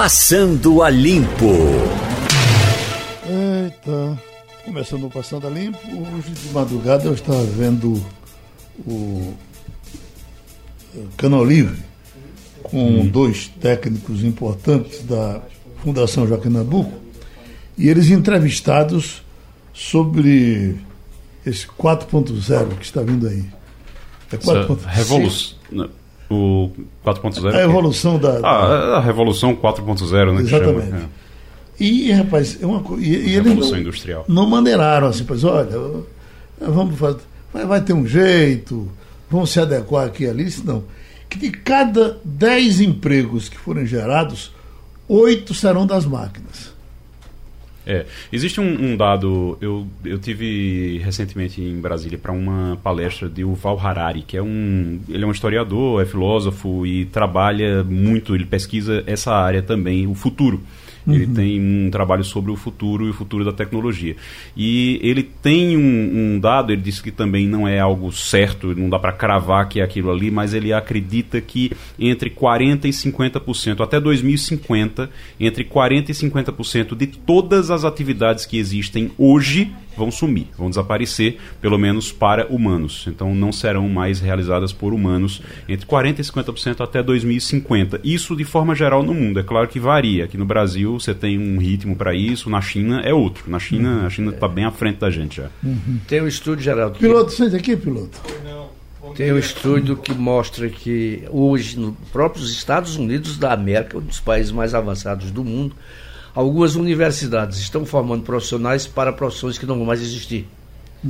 Passando a Limpo. Eita, começando o Passando a Limpo. Hoje de madrugada eu estava vendo o Canal Livre com dois técnicos importantes da Fundação Joaquim Nabuco e eles entrevistados sobre esse 4.0 que está vindo aí. É 4.0. Revolução. O 4.0? A evolução da, da. Ah, a revolução 4.0, né? Exatamente. É. E, rapaz, é uma coisa. E, e Revolução não, industrial. Não maneiraram assim, pois olha, vamos fazer, vai, vai ter um jeito, vamos se adequar aqui e ali, senão. Que de cada 10 empregos que forem gerados, oito serão das máquinas. É, existe um, um, dado, eu, eu tive recentemente em Brasília para uma palestra de Yuval Harari, que é um, ele é um historiador, é filósofo e trabalha muito, ele pesquisa essa área também, o futuro. Uhum. Ele tem um trabalho sobre o futuro e o futuro da tecnologia. E ele tem um, um dado, ele disse que também não é algo certo, não dá para cravar que é aquilo ali, mas ele acredita que entre 40% e 50%, até 2050, entre 40% e 50% de todas as atividades que existem hoje vão sumir, vão desaparecer, pelo menos para humanos. Então não serão mais realizadas por humanos entre 40% e 50% até 2050. Isso de forma geral no mundo. É claro que varia. Aqui no Brasil você tem um ritmo para isso, na China é outro. Na China, a China está bem à frente da gente já. Uhum. Tem um estudo, Geraldo. Piloto, sente aqui, piloto. Tem um estudo que mostra que hoje, nos próprios Estados Unidos da América, um dos países mais avançados do mundo, algumas universidades estão formando profissionais para profissões que não vão mais existir.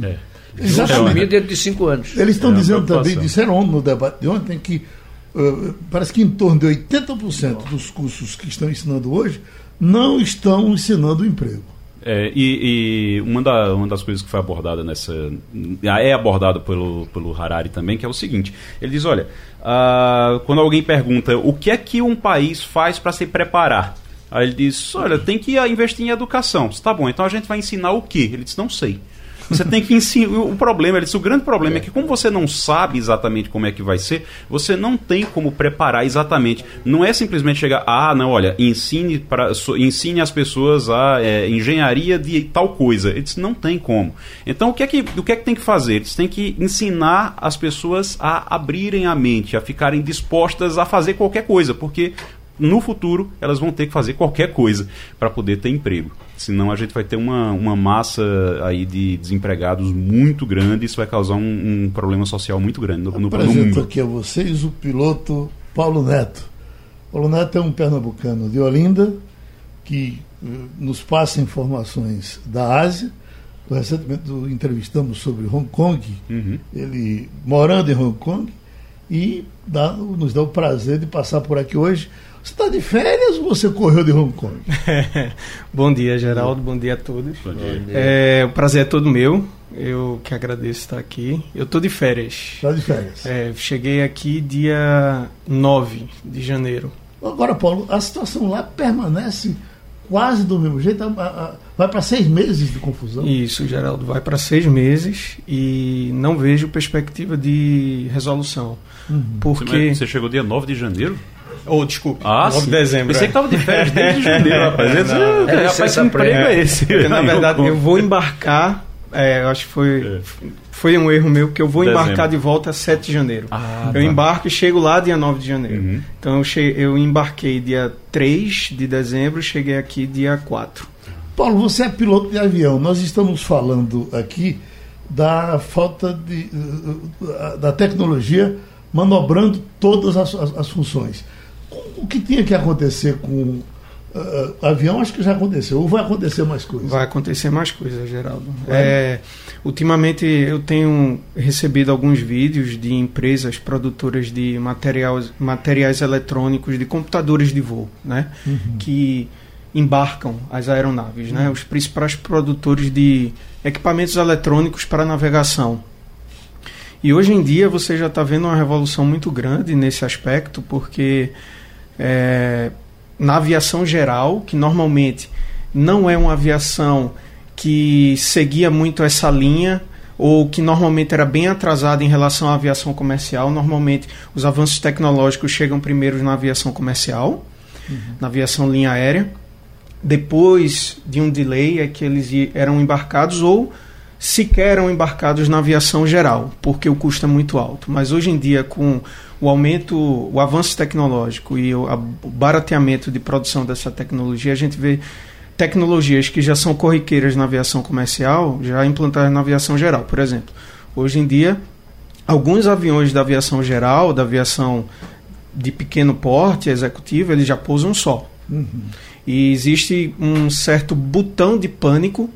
É. Exatamente. dentro de cinco anos. Eles estão é dizendo também, disseram no debate de ontem, que uh, parece que em torno de 80% dos cursos que estão ensinando hoje não estão ensinando emprego. É, e, e uma, da, uma, das coisas que foi abordada nessa. é abordada pelo, pelo Harari também, que é o seguinte: ele diz, olha, uh, quando alguém pergunta o que é que um país faz para se preparar Aí ele disse: Olha, tem que investir em educação. Disse, tá bom, então a gente vai ensinar o quê? Ele disse: Não sei. Você tem que ensinar. O problema, ele disse, o grande problema é. é que, como você não sabe exatamente como é que vai ser, você não tem como preparar exatamente. Não é simplesmente chegar, ah, não, olha, ensine, pra, ensine as pessoas a é, engenharia de tal coisa. Ele disse, não tem como. Então, o que, é que, o que é que tem que fazer? Eles têm que ensinar as pessoas a abrirem a mente, a ficarem dispostas a fazer qualquer coisa, porque no futuro elas vão ter que fazer qualquer coisa para poder ter emprego. Senão a gente vai ter uma, uma massa aí de desempregados muito grande, isso vai causar um, um problema social muito grande no, no, no mundo. aqui a vocês o piloto Paulo Neto. Paulo Neto é um pernambucano de Olinda que uh, nos passa informações da Ásia. Recentemente entrevistamos sobre Hong Kong, uhum. ele morando em Hong Kong, e dá, nos dá o prazer de passar por aqui hoje você está de férias ou você correu de Hong Kong? bom dia, Geraldo. Bom dia a todos. Bom dia. É, o prazer é todo meu. Eu que agradeço estar aqui. Eu estou de férias. Está de férias. É, cheguei aqui dia 9 de janeiro. Agora, Paulo, a situação lá permanece quase do mesmo jeito. Vai para seis meses de confusão. Isso, Geraldo. Vai para seis meses e não vejo perspectiva de resolução. Uhum. Porque... Você chegou dia 9 de janeiro? Ou, oh, desculpe, ah, 9 de dezembro. Pensei é. que estava de férias desde janeiro, rapaz. É, não, é, rapaz, que emprego é esse? Porque, na verdade, eu vou embarcar, é, eu acho que foi, foi um erro meu, que eu vou dezembro. embarcar de volta 7 de janeiro. Ah, eu tá. embarco e chego lá dia 9 de janeiro. Uhum. Então, eu, che eu embarquei dia 3 de dezembro cheguei aqui dia 4. Paulo, você é piloto de avião. Nós estamos falando aqui da falta de, da tecnologia manobrando todas as, as, as funções o que tinha que acontecer com Uh, avião acho que já aconteceu, ou vai acontecer mais coisas? Vai acontecer mais coisas, Geraldo. É, ultimamente eu tenho recebido alguns vídeos de empresas produtoras de materiais, materiais eletrônicos, de computadores de voo, né? Uhum. Que embarcam as aeronaves, né? uhum. Os principais produtores de equipamentos eletrônicos para navegação. E hoje em dia você já está vendo uma revolução muito grande nesse aspecto, porque é, na aviação geral, que normalmente não é uma aviação que seguia muito essa linha ou que normalmente era bem atrasada em relação à aviação comercial. Normalmente os avanços tecnológicos chegam primeiro na aviação comercial. uhum. na aviação linha aérea. Depois de um delay é que eles eram embarcados ou sequer eram embarcados na aviação geral, porque o custo é muito alto. Mas hoje em dia, com o aumento, o avanço tecnológico e o, barateamento de produção dessa tecnologia, a gente vê tecnologias que já são corriqueiras na aviação comercial já implantadas na aviação geral. Por exemplo, hoje em dia, alguns aviões da aviação geral, da aviação de pequeno porte, executivo, eles já pousam só. Uhum. E existe um certo botão de pânico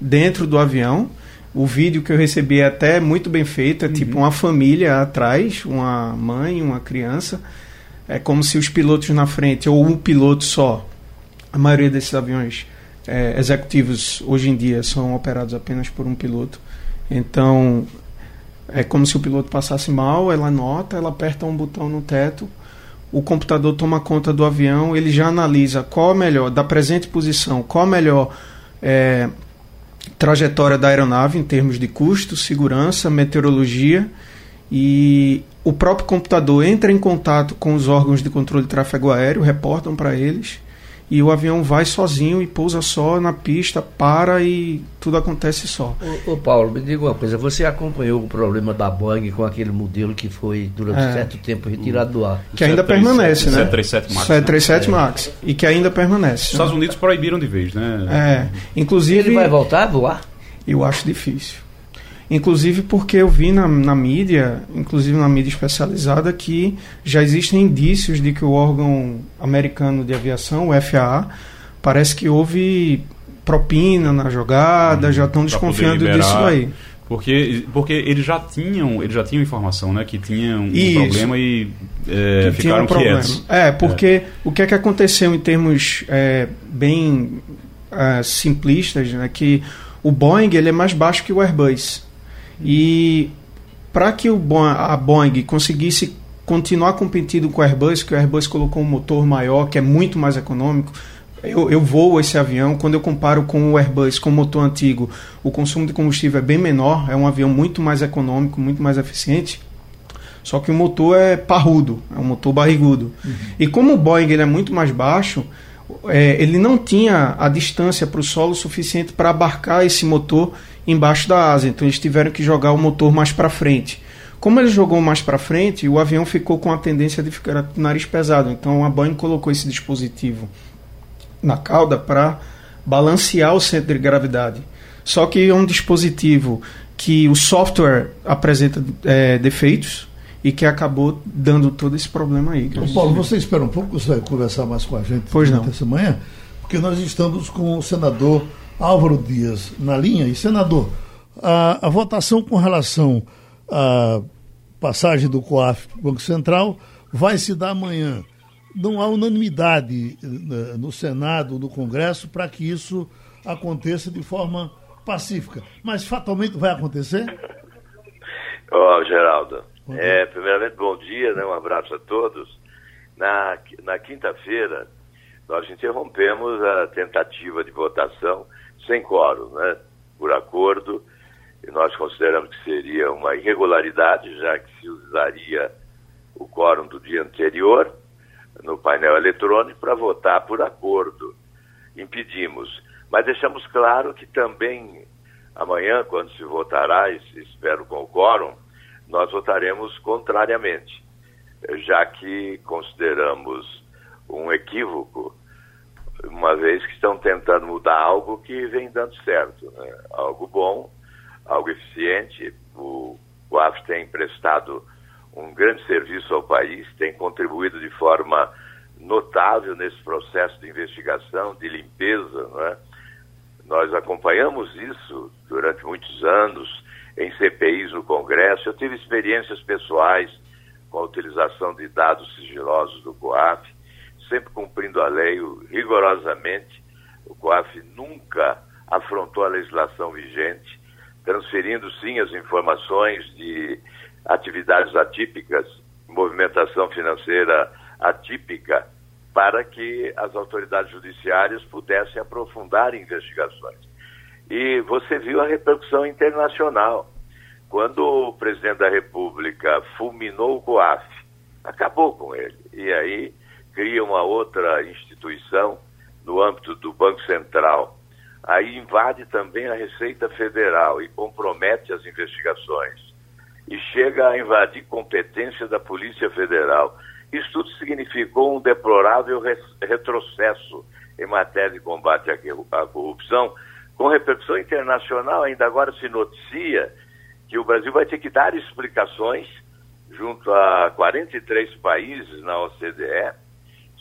dentro do avião. O vídeo que eu recebi é até muito bem feito, é uhum. tipo uma família atrás, uma mãe, uma criança. É como se os pilotos na frente, ou um piloto só. A maioria desses aviões é, executivos hoje em dia são operados apenas por um piloto. Então, é como se o piloto passasse mal, ela nota, ela aperta um botão no teto o computador toma conta do avião, ele já analisa qual a melhor, da presente posição, qual a melhor é, trajetória da aeronave em termos de custo, segurança, meteorologia e o próprio computador entra em contato com os órgãos de controle de tráfego aéreo, reportam para eles e o avião vai sozinho e pousa só na pista, para e tudo acontece só. Ô, ô, Paulo, me diga uma coisa, você acompanhou o problema da Boeing com aquele modelo que foi durante é. certo tempo retirado do ar? Que ainda permanece, né? 737 MAX. 737 né? Max. E que ainda permanece. Os Estados Unidos proibiram de vez, né? É. Inclusive. Ele vai voltar a voar? Eu acho difícil. Inclusive porque eu vi na, na mídia, inclusive na mídia especializada, que já existem indícios de que o órgão americano de aviação, o FAA, parece que houve propina na jogada, hum, já estão desconfiando disso aí. Porque, porque eles já tinham eles já tinham informação né que tinha um Isso. problema e é, ficaram um quietos é porque é. o que é que aconteceu em termos é, bem é, simplistas né que o Boeing ele é mais baixo que o Airbus e para que Boeing, a Boeing conseguisse continuar competindo com o Airbus, que o Airbus colocou um motor maior, que é muito mais econômico, eu, eu voo esse avião, quando eu comparo com o Airbus, com o motor antigo, o consumo de combustível é bem menor, é um avião muito mais econômico, muito mais eficiente. Só que o motor é parrudo, é um motor barrigudo. Uhum. E como o Boeing ele é muito mais baixo, é, ele não tinha a distância para o solo suficiente para abarcar esse motor embaixo da asa. Então eles tiveram que jogar o motor mais para frente. Como ele jogou mais para frente, o avião ficou com a tendência de ficar com o nariz pesado. Então a Boeing colocou esse dispositivo na cauda para balancear o centro de gravidade. Só que é um dispositivo que o software apresenta é, defeitos e que acabou dando todo esse problema aí. Então, Paulo, você espera um pouco, você vai conversar mais com a gente pois não. essa manhã, porque nós estamos com o senador Álvaro Dias na linha. E, senador, a, a votação com relação à passagem do COAF para o Banco Central vai se dar amanhã. Não há unanimidade eh, no Senado, no Congresso, para que isso aconteça de forma pacífica. Mas fatalmente vai acontecer? Ó, oh, Geraldo, é, primeiramente bom dia, né? um abraço a todos. Na, na quinta-feira, nós interrompemos a tentativa de votação sem quórum, né? por acordo, e nós consideramos que seria uma irregularidade, já que se usaria o quórum do dia anterior no painel eletrônico para votar por acordo. Impedimos. Mas deixamos claro que também amanhã, quando se votará, espero com o quórum, nós votaremos contrariamente, já que consideramos um equívoco uma vez que estão tentando mudar algo que vem dando certo, né? algo bom, algo eficiente. O COAF tem prestado um grande serviço ao país, tem contribuído de forma notável nesse processo de investigação, de limpeza. Né? Nós acompanhamos isso durante muitos anos em CPIs no Congresso. Eu tive experiências pessoais com a utilização de dados sigilosos do COAF sempre cumprindo a lei rigorosamente. O COAF nunca afrontou a legislação vigente, transferindo sim as informações de atividades atípicas, movimentação financeira atípica, para que as autoridades judiciárias pudessem aprofundar investigações. E você viu a repercussão internacional. Quando o presidente da República fulminou o COAF, acabou com ele. E aí cria uma outra instituição no âmbito do Banco Central. Aí invade também a Receita Federal e compromete as investigações. E chega a invadir competência da Polícia Federal. Isso tudo significou um deplorável retrocesso em matéria de combate à corrupção, com repercussão internacional. Ainda agora se noticia que o Brasil vai ter que dar explicações junto a 43 países na OCDE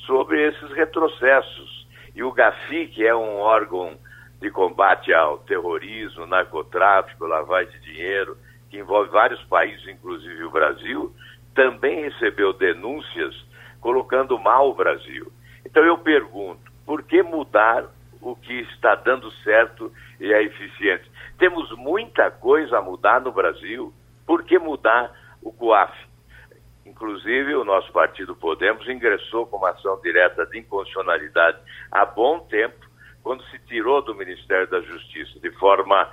sobre esses retrocessos. E o GAFI, que é um órgão de combate ao terrorismo, narcotráfico, lavagem de dinheiro, que envolve vários países, inclusive o Brasil, também recebeu denúncias colocando mal o Brasil. Então eu pergunto, por que mudar o que está dando certo e é eficiente? Temos muita coisa a mudar no Brasil, por que mudar o COAF? Inclusive, o nosso partido Podemos ingressou com uma ação direta de inconstitucionalidade há bom tempo, quando se tirou do Ministério da Justiça de forma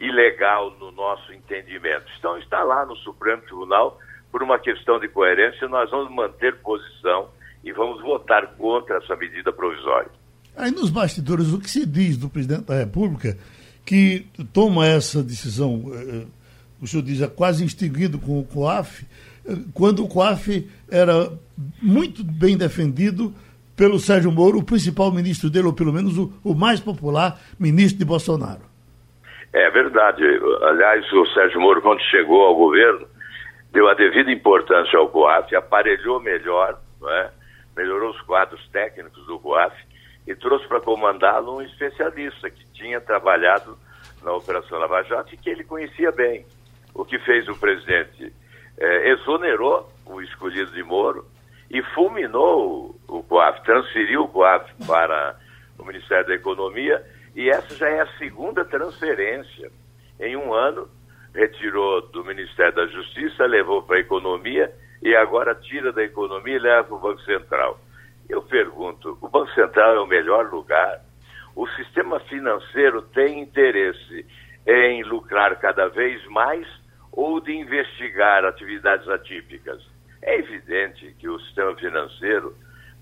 ilegal no nosso entendimento. Então, está lá no Supremo Tribunal por uma questão de coerência, nós vamos manter posição e vamos votar contra essa medida provisória. Aí nos bastidores, o que se diz do presidente da República que toma essa decisão, eh, o senhor diz, é quase extinguido com o COAF, eh, quando o COAF era muito bem defendido pelo Sérgio Moro, o principal ministro dele, ou pelo menos o, o mais popular ministro de Bolsonaro. É verdade. Aliás, o Sérgio Moro, quando chegou ao governo, deu a devida importância ao COAF, aparelhou melhor, é? melhorou os quadros técnicos do COAF e trouxe para comandá-lo um especialista que tinha trabalhado na Operação Lava Jato e que ele conhecia bem. O que fez o presidente? É, exonerou o escolhido de Moro e fulminou o COAF, transferiu o COAF para o Ministério da Economia e essa já é a segunda transferência em um ano retirou do Ministério da Justiça, levou para a economia e agora tira da economia e leva para o Banco Central. Eu pergunto, o Banco Central é o melhor lugar? O sistema financeiro tem interesse em lucrar cada vez mais ou de investigar atividades atípicas? É evidente que o sistema financeiro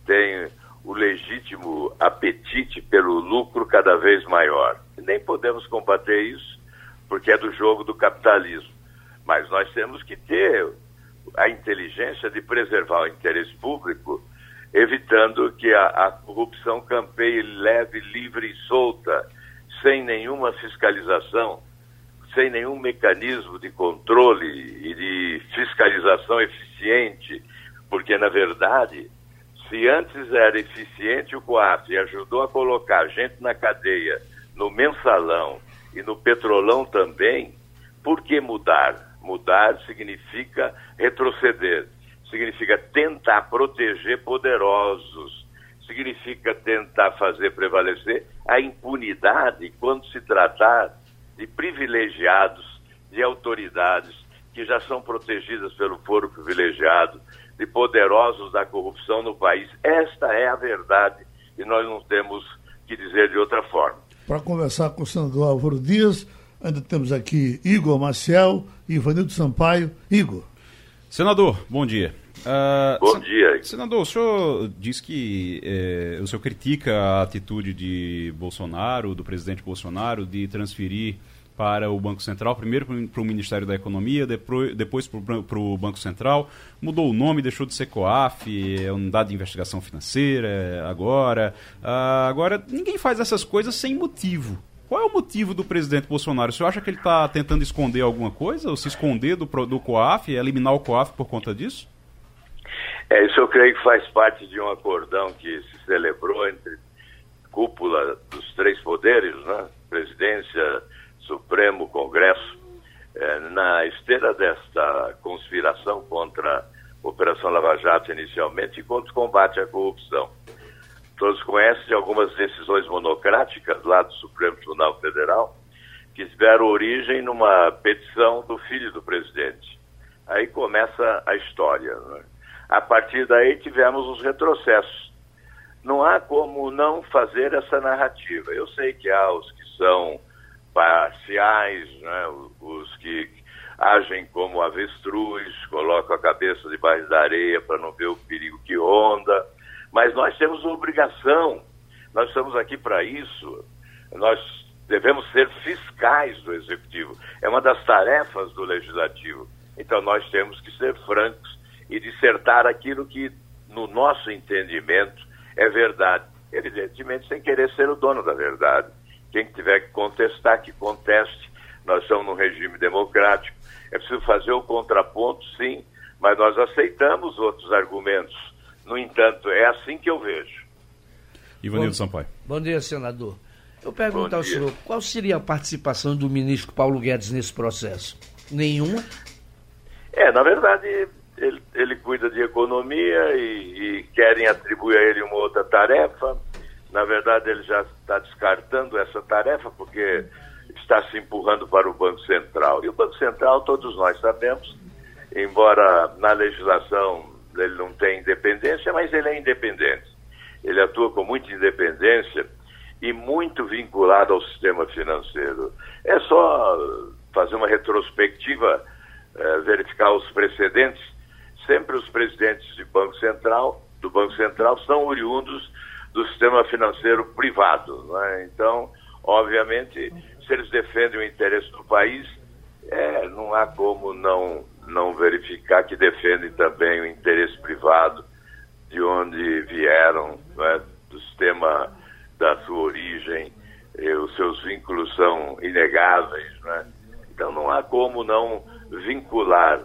tem o legítimo apetite pelo lucro cada vez maior. Nem podemos combater isso porque é do jogo do capitalismo. Mas nós temos que ter a inteligência de preservar o interesse público, evitando que a, a corrupção campeie leve, livre e solta, sem nenhuma fiscalização, sem nenhum mecanismo de controle e de fiscalização eficiente, porque, na verdade, se antes era eficiente o COAF e ajudou a colocar gente na cadeia, no mensalão, e no petrolão também, por que mudar? Mudar significa retroceder, significa tentar proteger poderosos, significa tentar fazer prevalecer a impunidade quando se tratar de privilegiados, de autoridades que já são protegidas pelo foro privilegiado, de poderosos da corrupção no país. Esta é a verdade e nós não temos que dizer de outra forma para conversar com o senador Álvaro Dias. Ainda temos aqui Igor Maciel e Ivanildo Sampaio. Igor. Senador, bom dia. Uh, bom dia. Senador, o senhor diz que eh, o senhor critica a atitude de Bolsonaro, do presidente Bolsonaro, de transferir para o Banco Central, primeiro para o Ministério da Economia, depois, depois para o Banco Central, mudou o nome, deixou de ser COAF, é Unidade de Investigação Financeira, agora. Uh, agora, ninguém faz essas coisas sem motivo. Qual é o motivo do presidente Bolsonaro? O senhor acha que ele está tentando esconder alguma coisa, ou se esconder do, do COAF, eliminar o COAF por conta disso? É, isso eu creio que faz parte de um acordão que se celebrou entre cúpula dos três poderes, né? Presidência, Supremo Congresso, é, na esteira desta conspiração contra a Operação Lava Jato inicialmente e contra o combate à corrupção. Todos conhecem algumas decisões monocráticas lá do Supremo Tribunal Federal que tiveram origem numa petição do filho do presidente. Aí começa a história. Né? A partir daí tivemos os retrocessos. Não há como não fazer essa narrativa. Eu sei que há os que são parciais, né, os que agem como avestruz, colocam a cabeça debaixo da areia para não ver o perigo que ronda, Mas nós temos obrigação, nós estamos aqui para isso, nós devemos ser fiscais do Executivo. É uma das tarefas do Legislativo. Então nós temos que ser francos e dissertar aquilo que, no nosso entendimento, é verdade. Evidentemente, sem querer ser o dono da verdade. Quem tiver que contestar, que conteste. Nós estamos num regime democrático. É preciso fazer o contraponto, sim, mas nós aceitamos outros argumentos. No entanto, é assim que eu vejo. Ivanildo Sampaio. Bom dia, senador. Eu pergunto ao senhor, qual seria a participação do ministro Paulo Guedes nesse processo? Nenhuma? É, na verdade, ele, ele cuida de economia e, e, querem atribuir a ele uma outra tarefa. Na verdade, ele já está descartando essa tarefa porque está se empurrando para o Banco Central. E o Banco Central, todos nós sabemos, embora na legislação ele não tenha independência, mas ele é independente. Ele atua com muita independência e muito vinculado ao sistema financeiro. É só fazer uma retrospectiva, eh, verificar os precedentes. Sempre os presidentes de Banco Central, do Banco Central são oriundos do sistema financeiro privado. Né? Então, obviamente, se eles defendem o interesse do país, é, não há como não, não verificar que defendem também o interesse privado de onde vieram, né, do sistema da sua origem, os seus vínculos são inegáveis. Né? Então não há como não vincular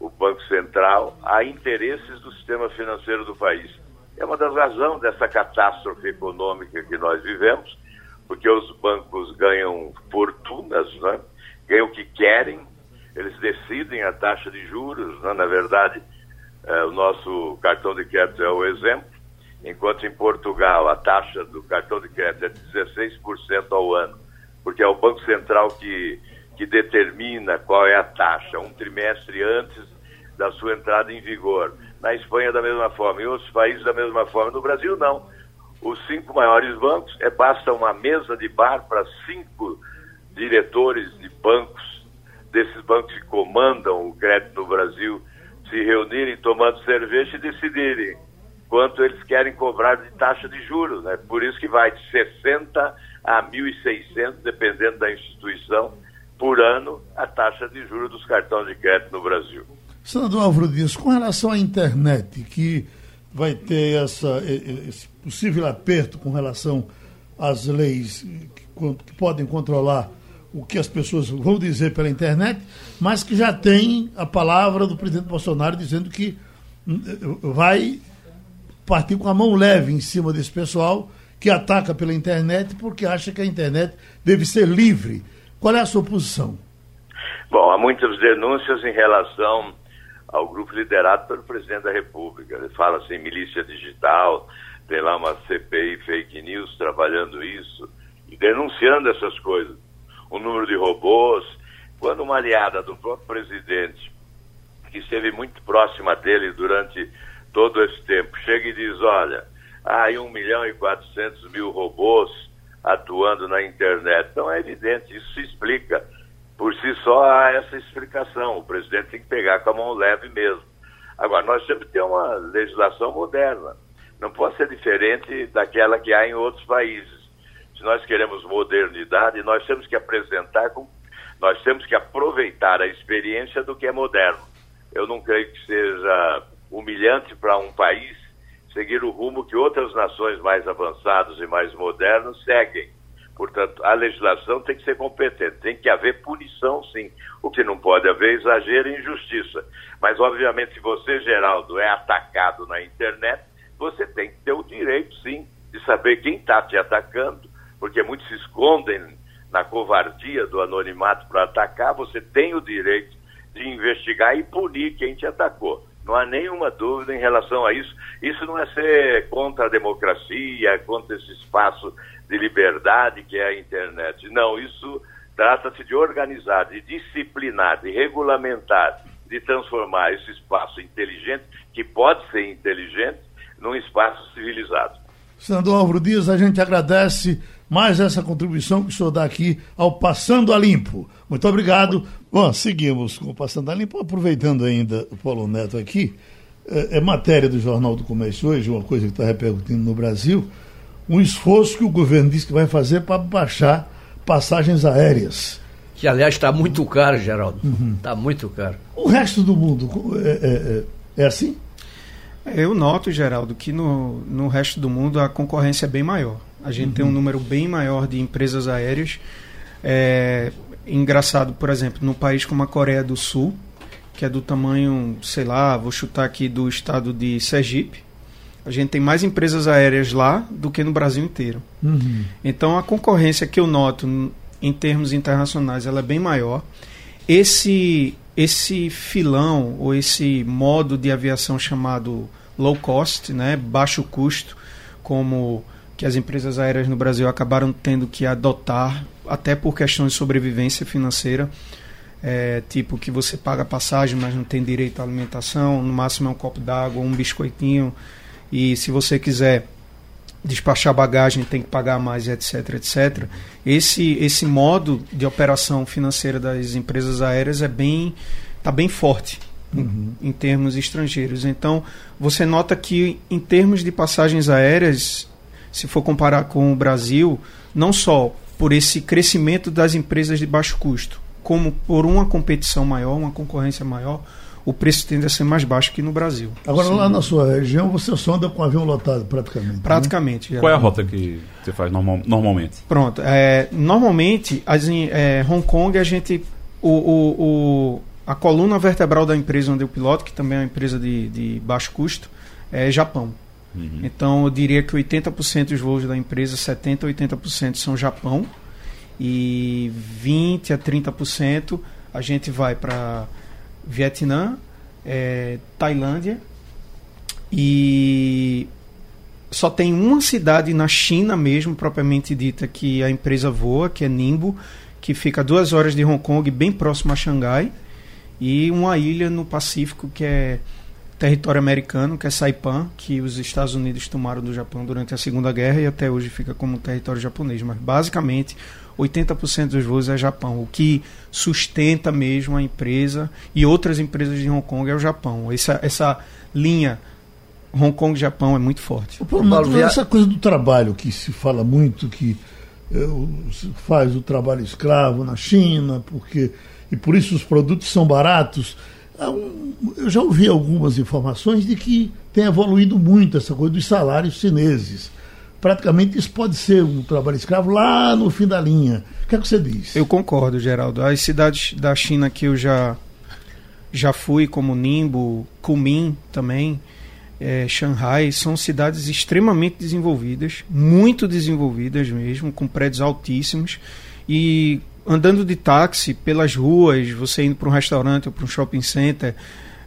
o Banco Central a interesses do sistema financeiro do país. É uma das razões dessa catástrofe econômica que nós vivemos, porque os bancos ganham fortunas, né? ganham o que querem, eles decidem a taxa de juros, né? na verdade, é, o nosso cartão de crédito é o exemplo, enquanto em Portugal a taxa do cartão de crédito é de 16% ao ano, porque é o Banco Central que, que determina qual é a taxa, um trimestre antes da sua entrada em vigor. Na Espanha, da mesma forma, em outros países, da mesma forma. No Brasil, não. Os cinco maiores bancos, é, basta uma mesa de bar para cinco diretores de bancos, desses bancos que comandam o crédito no Brasil, se reunirem tomando cerveja e decidirem quanto eles querem cobrar de taxa de juros. Né? Por isso que vai de 60 a 1.600, dependendo da instituição, por ano, a taxa de juros dos cartões de crédito no Brasil. Senador Álvaro Dias, com relação à internet, que vai ter essa, esse possível aperto com relação às leis que, que podem controlar o que as pessoas vão dizer pela internet, mas que já tem a palavra do presidente Bolsonaro dizendo que hum, vai partir com a mão leve em cima desse pessoal que ataca pela internet porque acha que a internet deve ser livre. Qual é a sua posição? Bom, há muitas denúncias em relação ao grupo liderado pelo presidente da República. Ele fala assim, milícia digital, tem lá uma CPI fake news trabalhando isso e denunciando essas coisas. O número de robôs. Quando uma aliada do próprio presidente, que esteve muito próxima dele durante todo esse tempo, chega e diz, olha, há aí 1 milhão e 400 mil robôs atuando na internet. Então é evidente, isso se explica. Por si só há essa explicação. O presidente tem que pegar com a mão leve mesmo. Agora, nós temos que ter uma legislação moderna. Não pode ser diferente daquela que há em outros países. Se nós queremos modernidade, nós temos que apresentar, com, nós temos que aproveitar a experiência do que é moderno. Eu não creio que seja humilhante para um país seguir o rumo que outras nações mais avançadas e mais modernas seguem. Portanto, a legislação tem que ser competente, tem que haver punição, sim. O que não pode haver é exagero e injustiça. Mas, obviamente, se você, Geraldo, é atacado na internet, você tem que ter o direito, sim, de saber quem está te atacando, porque muitos se escondem na covardia do anonimato para atacar. Você tem o direito de investigar e punir quem te atacou. Não há nenhuma dúvida em relação a isso. Isso não é ser contra a democracia, contra esse espaço de liberdade que é a internet. Não, isso trata-se de organizar, de disciplinar, de regulamentar, de transformar esse espaço inteligente, que pode ser inteligente, num espaço civilizado. Senador Álvaro Dias, a gente agradece mais essa contribuição que o senhor dá aqui ao Passando a Limpo. Muito obrigado. Bom, seguimos com o Passando a Limpo, aproveitando ainda o Paulo Neto aqui. é, é matéria do Jornal do Comércio hoje, uma coisa que está repercutindo no Brasil, um esforço que o governo diz que vai fazer para baixar passagens aéreas. Que, aliás, está muito caro, Geraldo. Está uhum. muito caro. O resto do mundo é, é, é, é assim? Eu noto, Geraldo, que no, no resto do mundo a concorrência é bem maior. A gente uhum. tem um número bem maior de empresas aéreas. É engraçado, por exemplo, no país como a Coreia do Sul, que é do tamanho, sei lá, vou chutar aqui do estado de Sergipe. A gente tem mais empresas aéreas lá do que no Brasil inteiro. Uhum. Então a concorrência que eu noto em termos internacionais ela é bem maior. Esse esse filão ou esse modo de aviação chamado low cost, né, baixo custo, como que as empresas aéreas no Brasil acabaram tendo que adotar, até por questões de sobrevivência financeira, é, tipo que você paga passagem, mas não tem direito à alimentação, no máximo é um copo d'água, um biscoitinho, e se você quiser despachar bagagem tem que pagar mais, etc, etc. Esse esse modo de operação financeira das empresas aéreas é bem tá bem forte uhum. em, em, termos estrangeiros. Então você nota que em termos de passagens aéreas, se for comparar com o Brasil, não só por esse crescimento das empresas de baixo custo, como por uma competição maior, uma concorrência maior, o preço tende a ser mais baixo que no Brasil. Agora, Sim. lá na sua região, você só anda com avião lotado praticamente? Né? Praticamente. Né? Qual é a rota que você faz normal, normalmente? Pronto. É, normalmente, as, é, Hong Kong, a gente. O, o, o, a coluna vertebral da empresa onde eu piloto, que também é uma empresa de, de baixo custo, é Japão. Uhum. Então, eu diria que 80% dos voos da empresa, 70% a 80% são Japão. E 20% a 30% a gente vai para Vietnã, é, Tailândia e só tem uma cidade na China mesmo, propriamente dita, que a empresa voa, que é Ningbo, que fica a duas horas de Hong Kong, bem próximo a Xangai, e uma ilha no Pacífico que é território americano, que é Saipan, que os Estados Unidos tomaram do Japão durante a Segunda Guerra e até hoje fica como território japonês. Mas basicamente 80% dos voos é Japão. O que sustenta mesmo a empresa e outras empresas de Hong Kong é o Japão. Essa, essa linha Hong Kong-Japão é muito forte. O problema é essa coisa do trabalho que se fala muito, que se faz o trabalho escravo na China, porque e por isso os produtos são baratos. Eu já ouvi algumas informações de que tem evoluído muito essa coisa dos salários chineses praticamente isso pode ser um trabalho escravo lá no fim da linha. O que é que você diz? Eu concordo, Geraldo. As cidades da China que eu já, já fui, como Ningbo, Kunming também, é, Shanghai, são cidades extremamente desenvolvidas, muito desenvolvidas mesmo, com prédios altíssimos. E andando de táxi pelas ruas, você indo para um restaurante ou para um shopping center,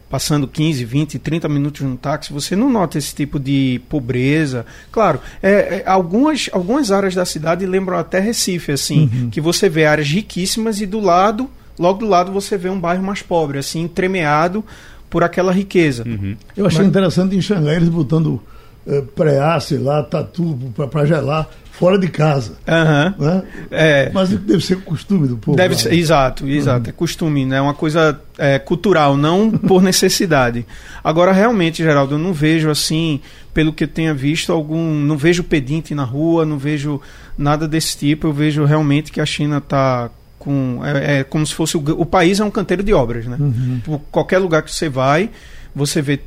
passando 15, 20, 30 minutos no táxi, você não nota esse tipo de pobreza. Claro, é, é, algumas, algumas áreas da cidade lembram até Recife, assim, uhum. que você vê áreas riquíssimas e do lado, logo do lado, você vê um bairro mais pobre, assim, entremeado por aquela riqueza. Uhum. Eu achei Mas... interessante em Xangai eles botando é, pré sei lá, tatu para gelar fora de casa. Uhum. Né? É. Mas deve ser costume do povo. Deve ser, exato, exato. Uhum. É costume, né? É uma coisa é, cultural, não por necessidade. Agora, realmente, Geraldo, eu não vejo assim, pelo que eu tenha visto, algum. Não vejo pedinte na rua, não vejo nada desse tipo. Eu vejo realmente que a China está com. É, é, como se fosse. O, o, país é um canteiro de obras, né? Uhum. Por qualquer lugar que você vai, você vê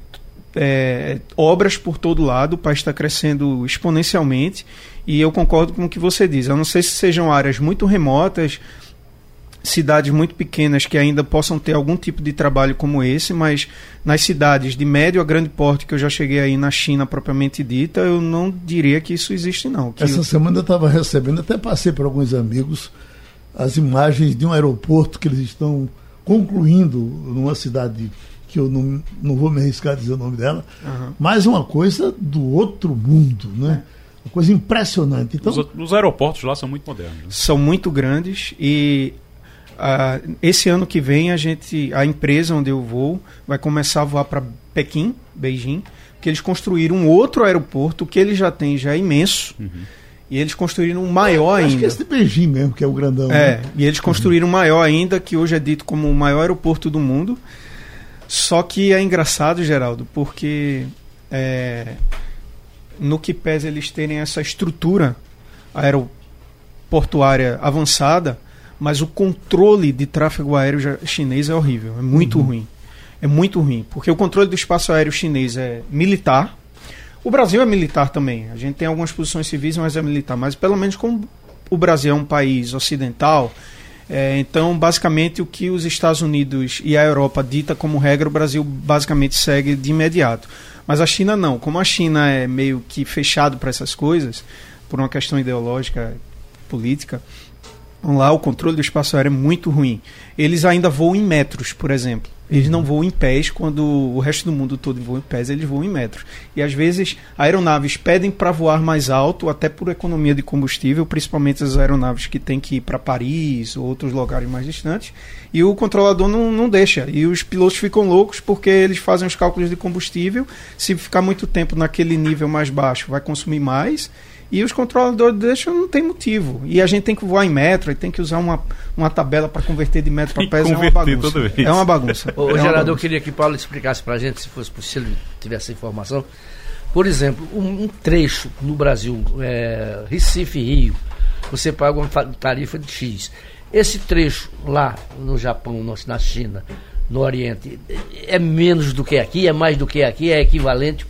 é, obras por todo lado, o país está crescendo exponencialmente e eu concordo com o que você diz. Eu não sei se sejam áreas muito remotas, cidades muito pequenas que ainda possam ter algum tipo de trabalho como esse, mas nas cidades de médio a grande porte que eu já cheguei aí na China propriamente dita, eu não diria que isso existe não. Essa eu... semana eu estava recebendo, até passei para alguns amigos, as imagens de um aeroporto que eles estão concluindo numa cidade que eu não, não vou me arriscar a dizer o nome dela, uhum. mas uma coisa do outro mundo, né? Uma coisa impressionante. Então, os, os aeroportos lá são muito modernos. Né? São muito grandes e uh, esse ano que vem a gente, a empresa onde eu vou, vai começar a voar para Pequim, Beijing, que eles construíram um outro aeroporto que eles já têm já é imenso. Uhum. E eles construíram um maior ainda. Acho que é esse de Beijing mesmo, que é o grandão. É, né? e eles construíram um maior ainda, que hoje é dito como o maior aeroporto do mundo Só que é engraçado, Geraldo, porque é, no que pesa eles terem essa estrutura aeroportuária avançada, mas o controle de tráfego aéreo chinês é horrível, é muito uhum. ruim. É muito ruim, porque o controle do espaço aéreo chinês é militar. O Brasil é militar também. A gente tem algumas posições civis, mas é militar. Mas pelo menos como o Brasil é um país ocidental, é, então, basicamente, o que os Estados Unidos e a Europa dita como regra, o Brasil basicamente segue de imediato. Mas a China não. Como a China é meio que fechado para essas coisas, por uma questão ideológica, política, lá o controle do espaço aéreo é muito ruim. Eles ainda voam em metros, por exemplo. Eles não voam em pés quando o resto do mundo todo voa em pés, eles voam em metros. E às vezes aeronaves pedem para voar mais alto, até por economia de combustível, principalmente as aeronaves que têm que ir para Paris ou outros lugares mais distantes, e o controlador não, não deixa. E os pilotos ficam loucos porque eles fazem os cálculos de combustível. Se ficar muito tempo naquele nível mais baixo, vai consumir mais e os controladores deixam, não tem motivo. E a gente tem que voar em metro, e tem que usar uma, uma tabela para converter de metro para pés. É uma bagunça. É uma bagunça. Ô, é Geraldo, eu queria que Paulo explicasse para a gente, se fosse possível, tivesse informação. Por exemplo, um, um trecho no Brasil, é, Recife-Rio, você paga uma tarifa de X. Esse trecho lá no Japão, na China, no Oriente, é menos do que aqui, é mais do que aqui, é equivalente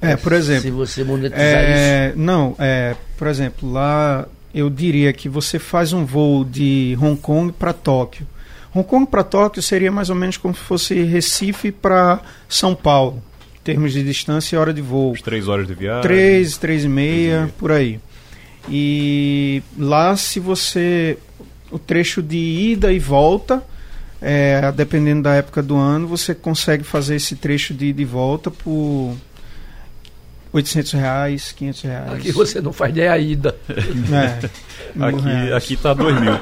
é, por exemplo. Se você monetizar é, isso. Não, é, por exemplo, lá eu diria que você faz um voo de Hong Kong para Tóquio. Hong Kong para Tóquio seria mais ou menos como se fosse Recife para São Paulo, em termos de distância e hora de voo. As três horas de viagem? Três, três e meia, três por aí. E lá, se você. O trecho de ida e volta, é, dependendo da época do ano, você consegue fazer esse trecho de ida e volta por 800 reais, 500 reais. Aqui você não faz nem a ida. É, aqui, aqui tá 2 mil.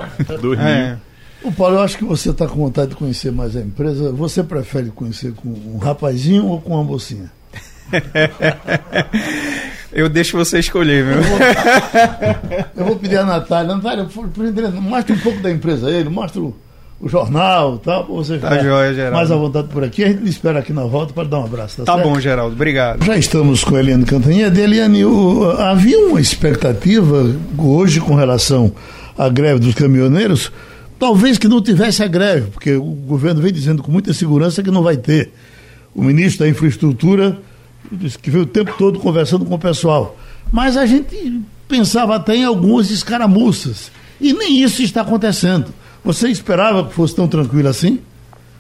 2 é. mil. O Paulo, eu acho que você está com vontade de conhecer mais a empresa. Você prefere conhecer com um rapazinho ou com uma mocinha? eu deixo você escolher, meu. Eu vou, eu vou pedir a Natália. Natália, mostra um pouco da empresa a ele, mostra o o jornal tal, para você tá joia, Geraldo. mais à vontade por aqui. A gente espera aqui na volta para dar um abraço. Tá, tá bom, Geraldo. Obrigado. Já estamos com a Eliane Cantanhede. Eliane, o, havia uma expectativa hoje com relação à greve dos caminhoneiros, talvez que não tivesse a greve, porque o governo vem dizendo com muita segurança que não vai ter. O ministro da Infraestrutura disse que veio o tempo todo conversando com o pessoal. Mas a gente pensava até em algumas escaramuças. E nem isso está acontecendo. Você esperava que fosse tão tranquilo assim?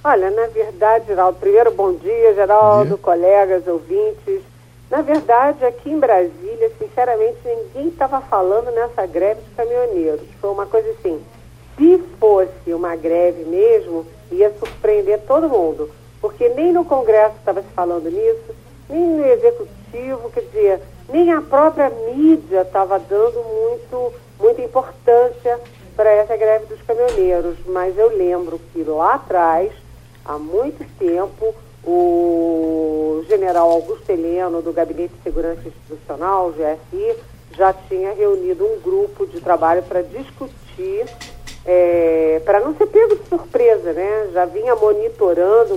Olha, na verdade, Geraldo, primeiro bom dia, Geraldo, dia. colegas, ouvintes. Na verdade, aqui em Brasília, sinceramente, ninguém estava falando nessa greve de caminhoneiros. Foi uma coisa assim, se fosse uma greve mesmo, ia surpreender todo mundo. Porque nem no Congresso estava se falando nisso, nem no Executivo, quer dizer, nem a própria mídia estava dando muito, muita importância para essa greve dos caminhoneiros, mas eu lembro que lá atrás, há muito tempo, o general Augusto Heleno, do Gabinete de Segurança Institucional, GSI, já tinha reunido um grupo de trabalho para discutir, é, para não ser pego de surpresa, né? Já vinha monitorando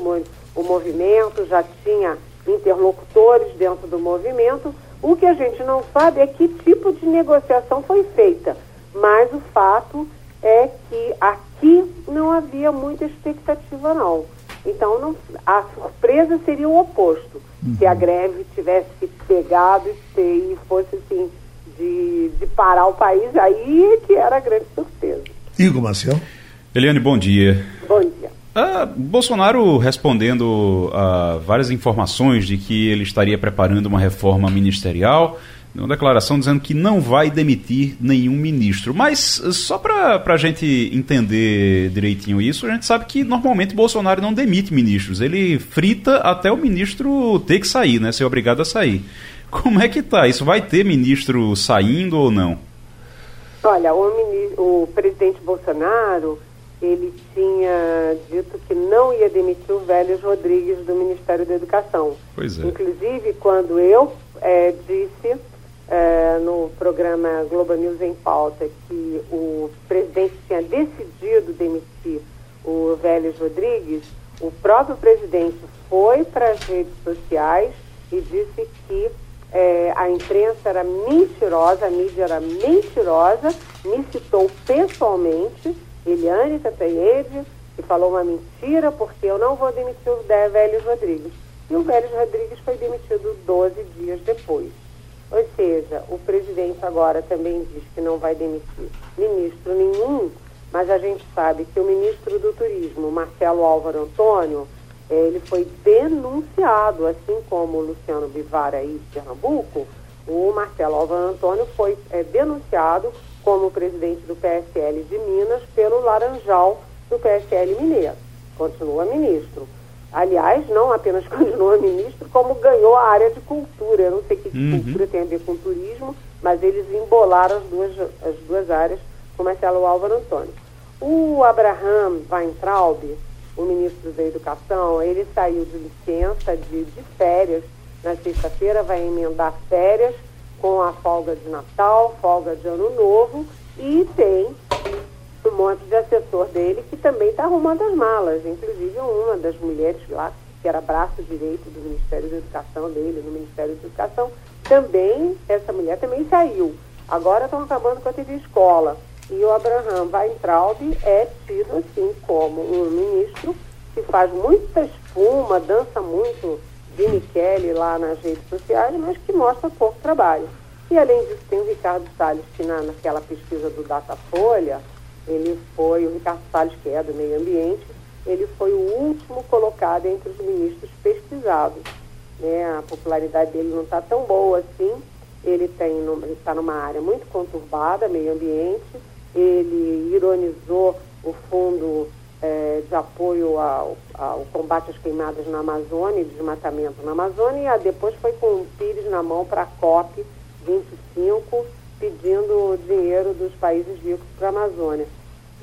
o movimento, já tinha interlocutores dentro do movimento. O que a gente não sabe é que tipo de negociação foi feita mas o fato é que aqui não havia muita expectativa, não. Então, não, a surpresa seria o oposto. Uhum. Se a greve tivesse pegado e, fosse assim, de, de parar o país, aí que era a grande surpresa. Igor Marcel. Eliane, bom dia. Bom dia. Ah, Bolsonaro respondendo a várias informações de que ele estaria preparando uma reforma ministerial uma declaração dizendo que não vai demitir nenhum ministro. Mas só para a gente entender direitinho isso, a gente sabe que normalmente Bolsonaro não demite ministros. Ele frita até o ministro ter que sair, né? Ser obrigado a sair. Como é que tá? Isso vai ter ministro saindo ou não? Olha, o, ministro, o presidente Bolsonaro ele tinha dito que não ia demitir o Vélez Rodrigues do Ministério da Educação. Pois é. Inclusive, quando eu é, disse é, no programa Globo News em Pauta que o presidente tinha decidido demitir o Vélez Rodrigues, O próprio presidente foi para as redes sociais e disse que é, a imprensa era mentirosa, a mídia era mentirosa, me citou pessoalmente, Eliane Cantanhede, que falou uma mentira porque eu não vou demitir o Vélez Rodrigues. E o Vélez Rodrigues foi demitido 12 dias depois. Ou seja, o presidente agora também diz que não vai demitir ministro nenhum, mas a gente sabe que o ministro do Turismo, Marcelo Álvaro Antônio, ele foi denunciado, assim como o Luciano Bivar aí de Pernambuco, o Marcelo Álvaro Antônio foi é, denunciado como presidente do PSL de Minas pelo Laranjal do PSL Mineiro. Continua ministro. Aliás, não apenas continua ministro, como ganhou a área de cultura. Eu não sei o que uhum. cultura tem a ver com turismo, mas eles embolaram as duas, as duas áreas com Marcelo Álvaro Antônio. O Abraham Weintraub, o ministro da Educação, ele saiu de licença, de, de férias, na sexta-feira, vai emendar férias com a folga de Natal, folga de Ano Novo, e tem um monte de assessor dele que também está arrumando as malas, inclusive uma das mulheres lá, que era braço direito do Ministério da Educação dele, no Ministério da Educação, também, essa mulher também saiu. Agora estão acabando com a TV Escola. E o Abraham Weintraub é tido assim como um ministro que faz muita espuma, dança muito de Michele lá nas redes sociais, mas que mostra pouco trabalho. E além disso tem o Ricardo Salles, que na, naquela pesquisa do Datafolha, ele foi, o Ricardo Salles, que é do meio ambiente, ele foi o último colocado entre os ministros pesquisados. Né? A popularidade dele não está tão boa assim. Ele está numa área muito conturbada, meio ambiente. Ele ironizou o fundo é, de apoio ao, ao, combate às queimadas na Amazônia, desmatamento na Amazônia, e depois foi com o Pires na mão para a COP 25 pedindo dinheiro dos países ricos para a Amazônia.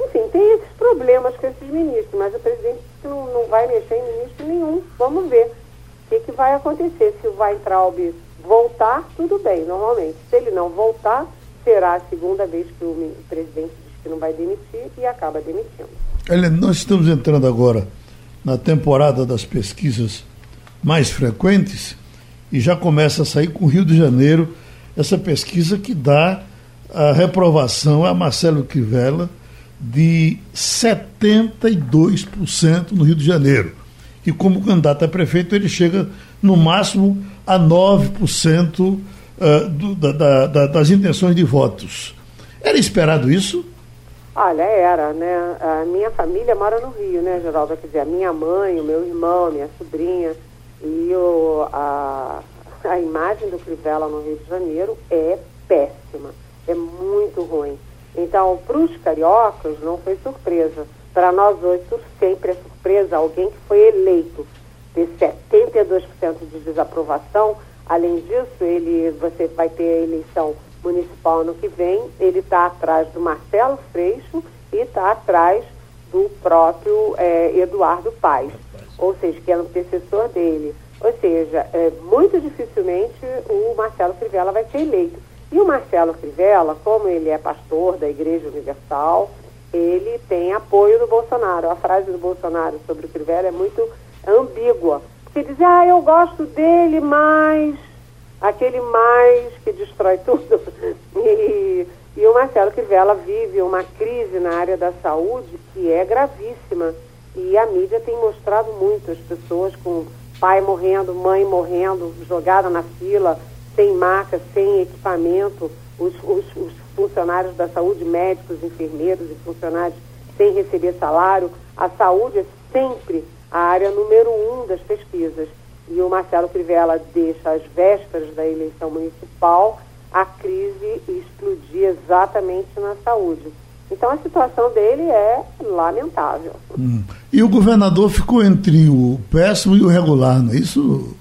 Enfim, tem esses problemas com esses ministros, mas o presidente não, não vai mexer em ministro nenhum. Vamos ver o que, que vai acontecer. Se o Weintraub voltar, tudo bem, normalmente. Se ele não voltar, será a segunda vez que o, presidente diz que não vai demitir e acaba demitindo. Helena, nós estamos entrando agora na temporada das pesquisas mais frequentes e já começa a sair com o Rio de Janeiro essa pesquisa que dá a reprovação a Marcelo Crivella de 72% no Rio de Janeiro. E como candidato a prefeito, ele chega no máximo a 9% uh, do, da, da, das intenções de votos. Era esperado isso? Olha, era, né? A minha família mora no Rio, né, Geraldo? Quer dizer, a minha mãe, o meu irmão, minha sobrinha e o, a, a imagem do Crivella no Rio de Janeiro é péssima, é muito ruim. Então, para os cariocas não foi surpresa. Para nós hoje sempre é surpresa alguém que foi eleito ter 72% de desaprovação. Além disso, ele, você vai ter a eleição municipal no que vem. Ele está atrás do Marcelo Freixo e está atrás do próprio é, Eduardo Paes, ou seja, que é o antecessor dele. Ou seja, é, muito dificilmente o Marcelo Crivella vai ser eleito. E o Marcelo Crivella, como ele é pastor da Igreja Universal, ele tem apoio do Bolsonaro. A frase do Bolsonaro sobre o Crivella é muito ambígua. Porque diz, ah, eu gosto dele, mas aquele mais que destrói tudo. e, e o Marcelo Crivella vive uma crise na área da saúde que é gravíssima. E a mídia tem mostrado muito as pessoas com pai morrendo, mãe morrendo, jogada na fila, sem maca, sem equipamento, os, os, os funcionários da saúde, médicos, enfermeiros e funcionários sem receber salário. A saúde é sempre a área número um das pesquisas. E o Marcelo Crivella deixa às vésperas da eleição municipal a crise explodir exatamente na saúde. Então a situação dele é lamentável. Hum. E o governador ficou entre o péssimo e o regular, não é isso?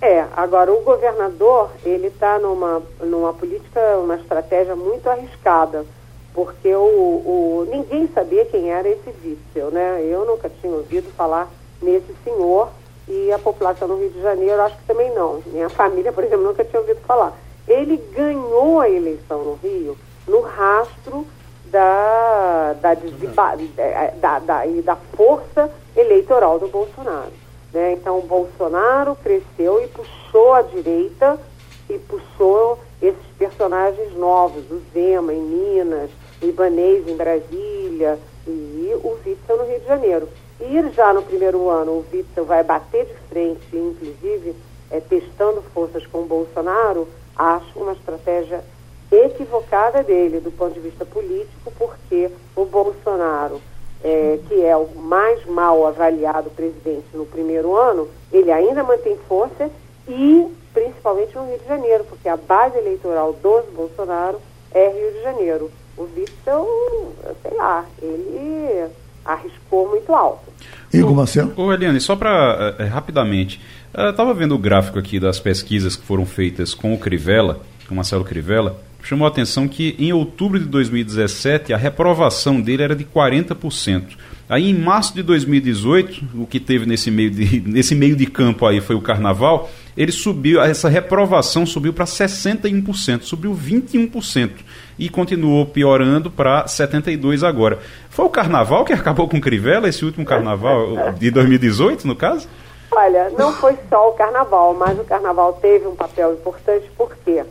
É, agora o governador, ele está numa, numa política, uma estratégia muito arriscada, porque o, o, ninguém sabia quem era esse vice, né? Eu nunca tinha ouvido falar nesse senhor e a população do Rio de Janeiro acho que também não. Minha família, por exemplo, nunca tinha ouvido falar. Ele ganhou a eleição no Rio no rastro da, da, da, da, da força eleitoral do Bolsonaro. Né? Então, o Bolsonaro cresceu e puxou a direita e puxou esses personagens novos, o Zema em Minas, o Ibanês em Brasília e o Witzel no Rio de Janeiro. E já no primeiro ano, o Witzel vai bater de frente, inclusive é, testando forças com o Bolsonaro, acho uma estratégia equivocada dele do ponto de vista político, porque o Bolsonaro, é, que é o mais mal avaliado presidente no primeiro ano, ele ainda mantém força e principalmente no Rio de Janeiro, porque a base eleitoral dos Bolsonaro é Rio de Janeiro. O Witzel, sei lá, ele arriscou muito alto. Igor Marcelo? Ô, Eliane, só para é, eh, rapidamente, estava vendo o gráfico aqui das pesquisas que foram feitas com o Crivella, com o Marcelo Crivella, chamou a atenção que em outubro de 2017 a reprovação dele era de 40%. Aí em março de 2018, o que teve nesse meio de, nesse meio de campo aí foi o carnaval, ele subiu, essa reprovação subiu para 61%, subiu 21% e continuou piorando para 72 agora. Foi o carnaval que acabou com Crivella, esse último carnaval de 2018, no caso? Olha, não foi só o carnaval, mas o carnaval teve um papel importante porque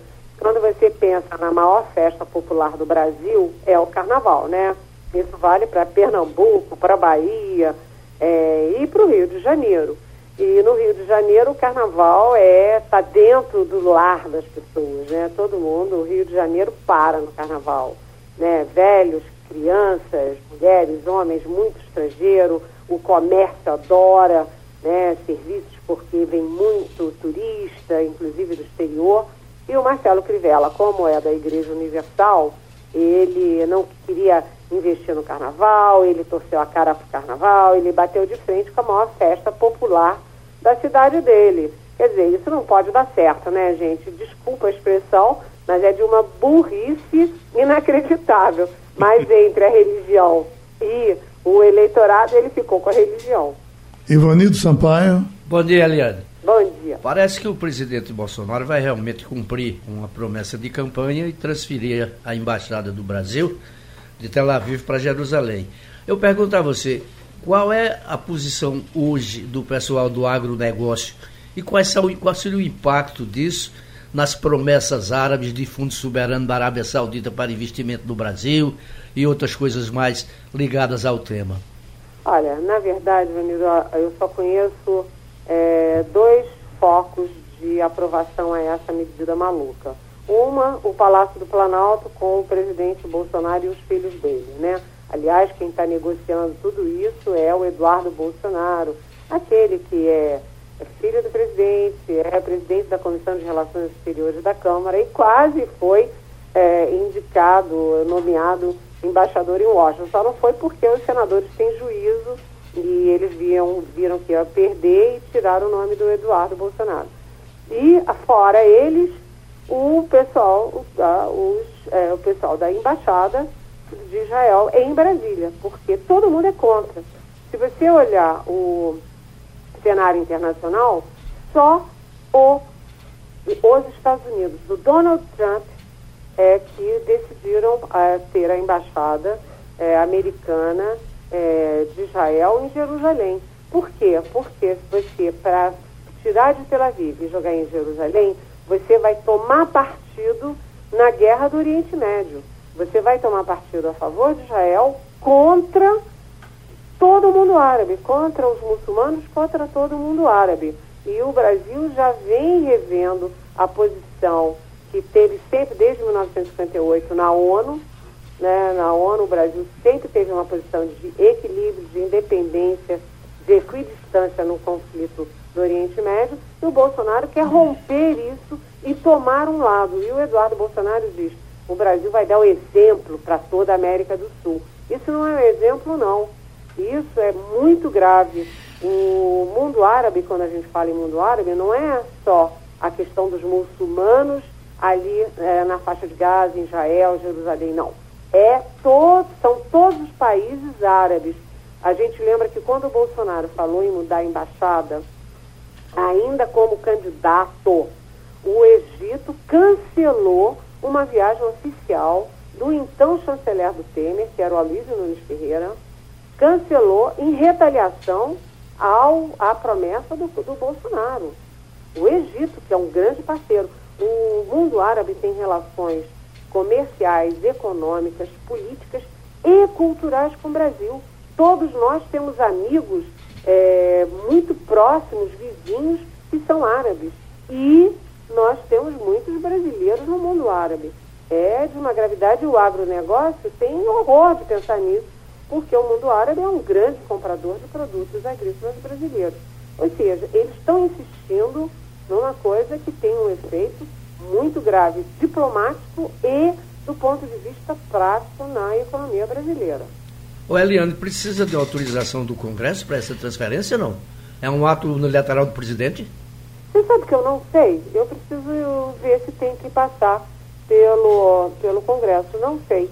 quando você pensa na maior festa popular do Brasil, é o carnaval, né? Isso vale para Pernambuco, para Bahia é, e para o Rio de Janeiro. E no Rio de Janeiro o carnaval é tá dentro do lar das pessoas, né? Todo mundo, o Rio de Janeiro para no carnaval, né? Velhos, crianças, mulheres, homens, muito estrangeiro, o comércio adora, né? Serviços porque vem muito turista, inclusive do exterior. E o Marcelo Crivella, como é da Igreja Universal, ele não queria investir no carnaval, ele torceu a cara para o carnaval, ele bateu de frente com a maior festa popular da cidade dele. Quer dizer, isso não pode dar certo, né, gente? Desculpa a expressão, mas é de uma burrice inacreditável. Mas entre a religião e o eleitorado, ele ficou com a religião. Ivanido Sampaio. Bom dia, Eliane. Bom dia. Parece que o presidente Bolsonaro vai realmente cumprir uma promessa de campanha e transferir a embaixada do Brasil de Tel Aviv para Jerusalém. Eu pergunto a você, qual é a posição hoje do pessoal do agronegócio e quais são, qual seria o impacto disso nas promessas árabes de fundo soberano da Arábia Saudita para investimento no Brasil e outras coisas mais ligadas ao tema? Olha, na verdade, Vanilo, eu só conheço é, dois focos de aprovação a essa medida maluca. Uma, o Palácio do Planalto com o presidente Bolsonaro e os filhos dele, né? Aliás, quem está negociando tudo isso é o Eduardo Bolsonaro, aquele que é, filho do presidente, é presidente da Comissão de Relações Exteriores da Câmara e quase foi é, indicado, nomeado embaixador em Washington. Só não foi porque os senadores têm juízo e eles viam, viram que ia perder e tiraram o nome do Eduardo Bolsonaro. E fora eles, o pessoal, os, é, o pessoal da embaixada de Israel em Brasília, porque todo mundo é contra. Se você olhar o cenário internacional, só o, os Estados Unidos, do Donald Trump, é que decidiram é, ter a embaixada é, americana é, de Israel em Jerusalém. Por quê? Porque você, para tirar de Tel Aviv e jogar em Jerusalém, você vai tomar partido na guerra do Oriente Médio. Você vai tomar partido a favor de Israel contra todo o mundo árabe, contra os muçulmanos, contra todo o mundo árabe. E o Brasil já vem revendo a posição que teve sempre desde 1958 na ONU. Né? Na ONU, o Brasil sempre teve uma posição de equilíbrio, de independência, de equidistância no conflito do Oriente Médio. E o Bolsonaro quer romper isso e tomar um lado. E o Eduardo Bolsonaro diz: o Brasil vai dar o exemplo para toda a América do Sul. Isso não é um exemplo, não. Isso é muito grave. O mundo árabe, quando a gente fala em mundo árabe, não é só a questão dos muçulmanos ali é, na faixa de Gaza, em Israel, Jerusalém, não. É todo, são todos os países árabes. A gente lembra que quando o Bolsonaro falou em mudar a embaixada, ainda como candidato, o Egito cancelou uma viagem oficial do então chanceler do Temer, que era o Aloysio Nunes Ferreira, cancelou em retaliação ao, à promessa do, do Bolsonaro. O Egito, que é um grande parceiro, o mundo árabe tem relações comerciais, econômicas, políticas e culturais com o Brasil. Todos nós temos amigos é, muito próximos, vizinhos, que são árabes. E nós temos muitos brasileiros no mundo árabe. É de uma gravidade, o agronegócio tem horror de pensar nisso, porque o mundo árabe é um grande comprador de produtos agrícolas brasileiros. Ou seja, eles estão insistindo numa coisa que tem um efeito muito grave diplomático e do ponto de vista prático na economia brasileira. O Eliane precisa de autorização do Congresso para essa transferência, não? É um ato unilateral do presidente? Você sabe que eu não sei. Eu preciso ver se tem que passar pelo, pelo Congresso. Não sei.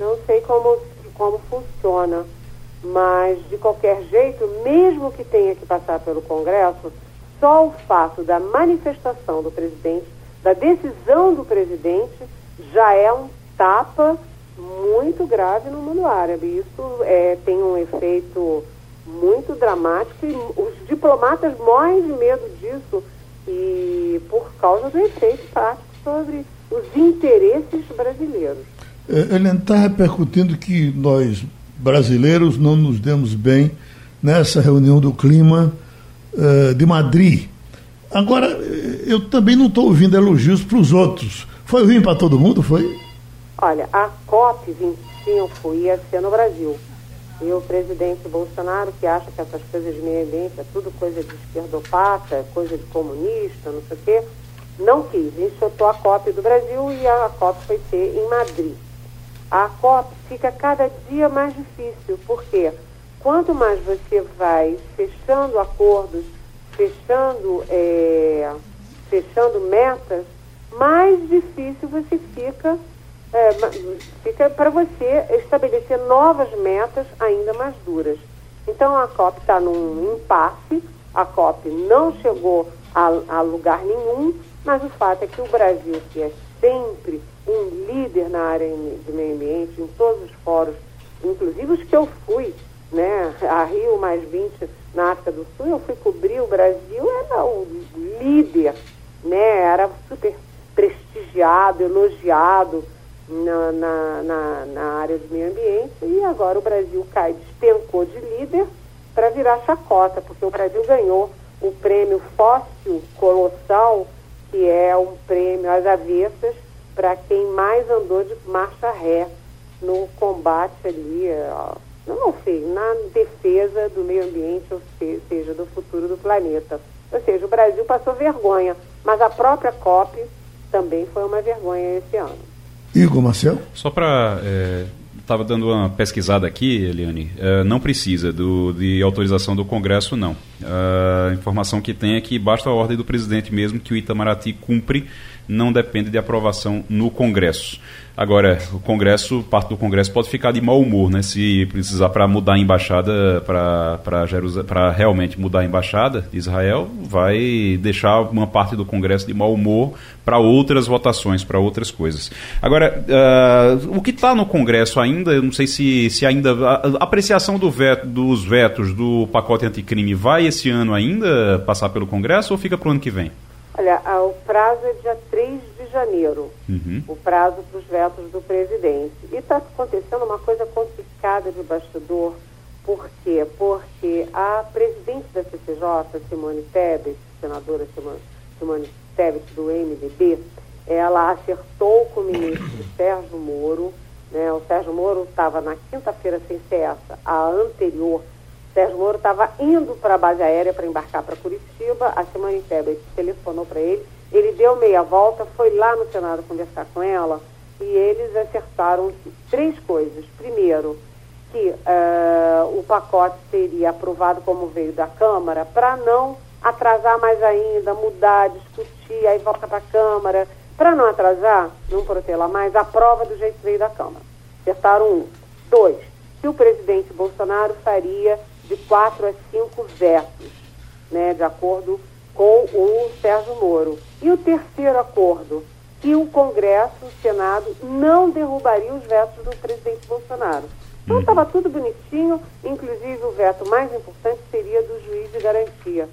Não sei como, como funciona. Mas, de qualquer jeito, mesmo que tenha que passar pelo Congresso, só o fato da manifestação do presidente, da decisão do presidente, já é um tapa muito grave no mundo árabe. Isso é, tem um efeito muito dramático e os diplomatas morrem de medo disso e por causa do efeito prático sobre os interesses brasileiros. É, ele está repercutindo que nós brasileiros não nos demos bem nessa reunião do clima uh, de Madrid. Agora, eu também não estou ouvindo elogios para os outros. Foi ruim para todo mundo, foi? Olha, a COP25 ia ser no Brasil. E o presidente Bolsonaro, que acha que essas coisas de meio ambiente é tudo coisa de esquerdopata, coisa de comunista, não sei o quê, não quis. Enxotou a COP do Brasil e a COP foi ser em Madrid. A COP fica cada dia mais difícil, porque quanto mais você vai fechando acordos, fechando, é, fechando metas, mais difícil você fica é, fica para você estabelecer novas metas ainda mais duras. Então a COP está num impasse, a COP não chegou a, a, lugar nenhum, mas o fato é que o Brasil, que é sempre um líder na área de meio ambiente, em todos os fóruns, inclusive os que eu fui, né, a Rio mais 20 na África do Sul, eu fui cobrir o Brasil, era o líder, né, era super prestigiado, elogiado, na, na, na, na, área de meio ambiente e agora o Brasil cai, despencou de líder para virar chacota, porque o Brasil ganhou o prêmio Fóssil Colossal, que é um prêmio às avessas para quem mais andou de marcha ré no combate ali, ó, não sei, na defesa do meio ambiente, ou seja, do futuro do planeta. Ou seja, o Brasil passou vergonha, mas a própria COP também foi uma vergonha esse ano. Igor Marcel? Só para. Estava é, dando uma pesquisada aqui, Eliane. É, não precisa do, de autorização do Congresso, não. A informação que tem é que basta a ordem do presidente mesmo que o Itamaraty cumpre, não depende de aprovação no Congresso. Agora, o Congresso, parte do Congresso pode ficar de mau humor, né? Se precisar para mudar a embaixada, para realmente mudar a embaixada de Israel, vai deixar uma parte do Congresso de mau humor para outras votações, para outras coisas. Agora, uh, o que está no Congresso ainda, eu não sei se, se ainda. A apreciação do veto, dos vetos do pacote anticrime vai esse ano ainda passar pelo Congresso ou fica para o ano que vem? Olha, o prazo é dia 3 de janeiro, uhum. o prazo para os vetos do presidente. E está acontecendo uma coisa complicada de bastidor. Por quê? Porque a presidente da CCJ, Simone Tebet, senadora Simone, Simone Tebet do MDB, ela acertou com o ministro Sérgio Moro. Né? O Sérgio Moro estava na quinta-feira sem ser essa, a anterior, Sérgio Moro estava indo para a base aérea para embarcar para Curitiba, a Simone Tebet telefonou para ele, ele deu meia volta, foi lá no Senado conversar com ela e eles acertaram três coisas. Primeiro, que uh, o pacote seria aprovado como veio da Câmara para não atrasar mais ainda, mudar, discutir, aí volta para a Câmara. Para não atrasar, não protelar mais, a prova do jeito que veio da Câmara. Acertaram um. Dois, que o presidente Bolsonaro faria de quatro a cinco vetos, né, de acordo com o Sérgio Moro. E o terceiro acordo, que o Congresso, o Senado, não derrubaria os vetos do presidente Bolsonaro. Então estava tudo bonitinho, inclusive o veto mais importante seria do juiz de garantia.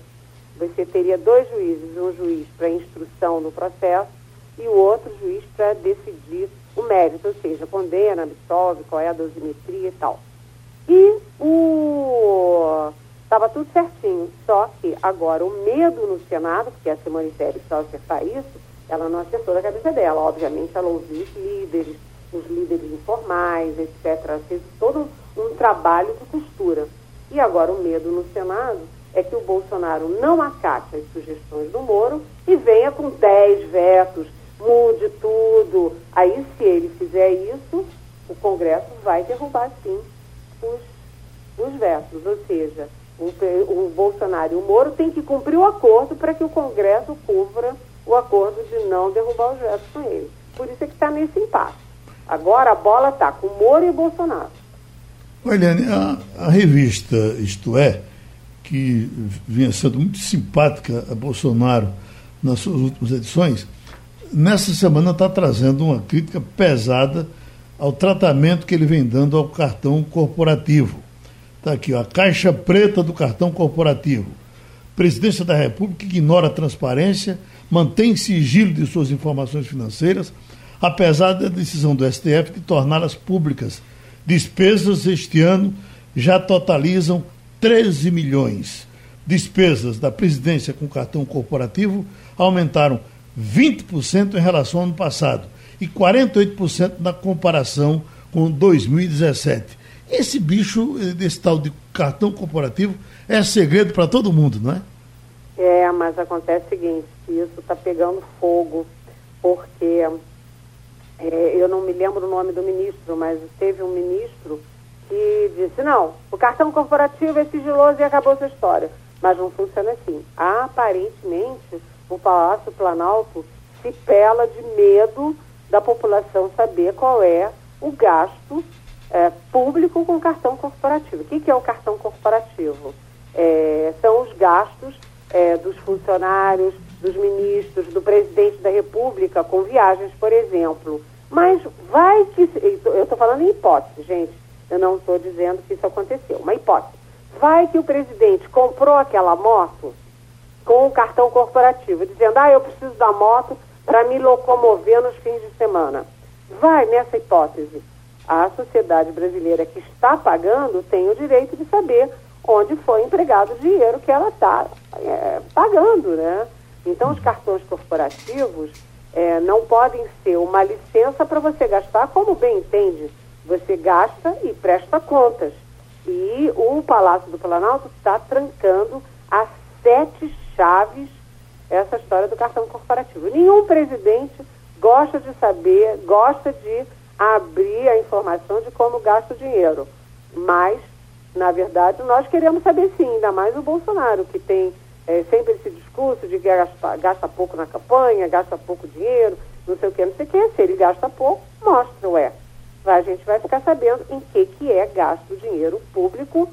Você teria dois juízes, um juiz para instrução no processo e o outro juiz para decidir o mérito, ou seja, condena, absolve, qual é a dosimetria e tal. E o estava tudo certinho, só que agora o medo no Senado, porque a Simone Tebet só acertar isso, ela não acertou da cabeça dela. Obviamente ela ouviu os líderes, os líderes informais, etc. Ela fez todo um trabalho de costura. E agora o medo no Senado é que o Bolsonaro não acate as sugestões do Moro e venha com 10 vetos, mude tudo. Aí, se ele fizer isso, o Congresso vai derrubar, sim, Ou seja, o, o Bolsonaro e o Moro têm que cumprir o acordo para que o Congresso cubra o acordo de não derrubar vetos com ele. Por isso é que está nesse impasse. Agora a bola está com Moro e Bolsonaro. Eliane, a, a revista Isto É, que vinha sendo muito simpática a Bolsonaro nas suas últimas edições, nessa semana está trazendo uma crítica pesada ao tratamento que ele vem dando ao cartão corporativo. Está aqui, ó, a caixa preta do cartão corporativo. Presidência da República ignora a transparência, mantém sigilo de suas informações financeiras, apesar da decisão do STF de torná-las públicas. Despesas este ano já totalizam 13 milhões. Despesas da presidência com cartão corporativo aumentaram 20% em relação ao ano passado e 48% na comparação com 2017. Esse bicho, desse tal de cartão corporativo, é segredo para todo mundo, não é? É, mas acontece o seguinte, isso está pegando fogo, porque é, eu não me lembro o nome do ministro, mas teve um ministro que disse, não, o cartão corporativo é sigiloso e acabou essa história. Mas não funciona assim. Aparentemente, o Palácio Planalto se pela de medo da população saber qual é o gasto é, público com cartão corporativo. O que, que é o cartão corporativo? É, são os gastos é, dos funcionários, dos ministros, do presidente da República com viagens, por exemplo. Mas vai que. Eu estou falando em hipótese, gente. Eu não estou dizendo que isso aconteceu. Uma hipótese. Vai que o presidente comprou aquela moto com o cartão corporativo, dizendo: ah, eu preciso da moto para me locomover nos fins de semana. Vai nessa hipótese. A sociedade brasileira que está pagando tem o direito de saber onde foi empregado o dinheiro que ela está é, pagando, né? Então, os cartões corporativos é, não podem ser uma licença para você gastar como bem entende. Você gasta e presta contas. E o Palácio do Planalto está trancando as sete chaves essa história do cartão corporativo. Nenhum presidente gosta de saber, gosta de abrir a informação de como gasta o dinheiro. Mas na verdade, nós queremos saber sim, ainda mais o Bolsonaro, que tem é, sempre esse discurso de que gasta, gasta pouco na campanha, gasta pouco dinheiro, não sei o que, não sei o que. Se ele gasta pouco, mostra, ué. A gente vai ficar sabendo em que, que é gasto o dinheiro público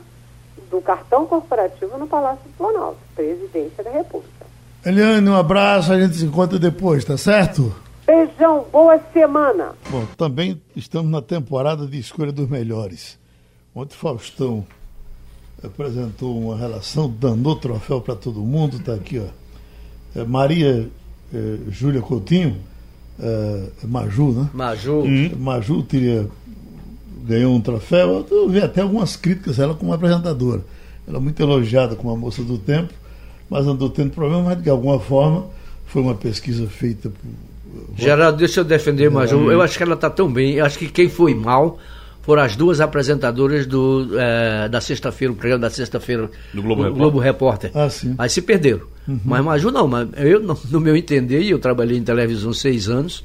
do cartão corporativo no Palácio do Planalto, presidência da República. Eliane, um abraço, a gente se encontra depois, tá certo? Beijão, boa semana. Bom, também estamos na temporada de escolha dos melhores. Ontem Faustão apresentou uma relação, danou troféu para todo mundo, está aqui, ó. É Maria é, Júlia Coutinho, é, Maju, né? Maju. Hum. Maju teria, ganhou um troféu. Eu vi até algumas críticas ela como apresentadora. Ela é muito elogiada como a moça do tempo, mas andou tendo problema, mas de alguma forma foi uma pesquisa feita por. Geraldo, deixa eu defender Maju. Eu acho que ela está tão bem. Eu acho que quem foi mal foram as duas apresentadoras do, é, da sexta-feira, o programa da sexta-feira do Globo, Repórter. Globo Repórter. Ah, sim. Aí se perderam. Uhum. Mas Maju não, mas eu, no, no meu entender, e eu trabalhei em televisão seis anos,